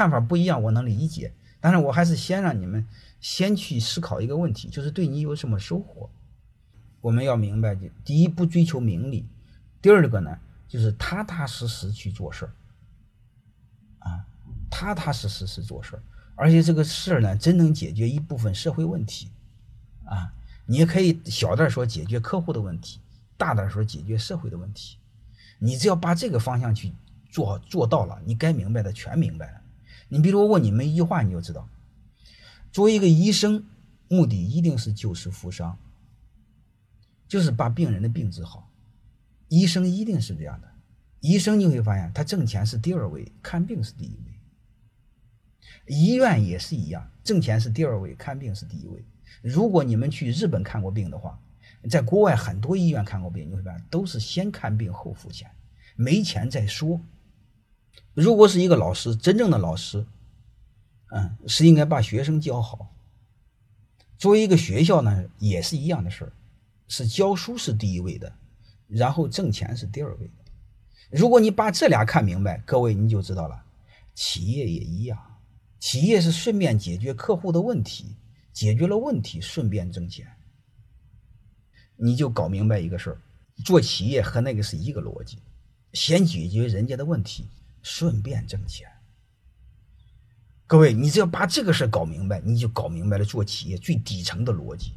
看法不一样，我能理解。但是我还是先让你们先去思考一个问题，就是对你有什么收获。我们要明白，第一不追求名利，第二个呢，就是踏踏实实去做事儿，啊，踏踏实实是做事儿，而且这个事儿呢，真能解决一部分社会问题，啊，你也可以小点说解决客户的问题，大点说解决社会的问题，你只要把这个方向去做做到了，你该明白的全明白了。你比如我问你们一句话，你就知道，作为一个医生，目的一定是救死扶伤。就是把病人的病治好，医生一定是这样的。医生你会发现，他挣钱是第二位，看病是第一位。医院也是一样，挣钱是第二位，看病是第一位。如果你们去日本看过病的话，在国外很多医院看过病，你会发现都是先看病后付钱，没钱再说。如果是一个老师，真正的老师，嗯，是应该把学生教好。作为一个学校呢，也是一样的事儿。是教书是第一位的，然后挣钱是第二位的。如果你把这俩看明白，各位你就知道了。企业也一样，企业是顺便解决客户的问题，解决了问题顺便挣钱。你就搞明白一个事儿，做企业和那个是一个逻辑，先解决人家的问题，顺便挣钱。各位，你只要把这个事搞明白，你就搞明白了做企业最底层的逻辑。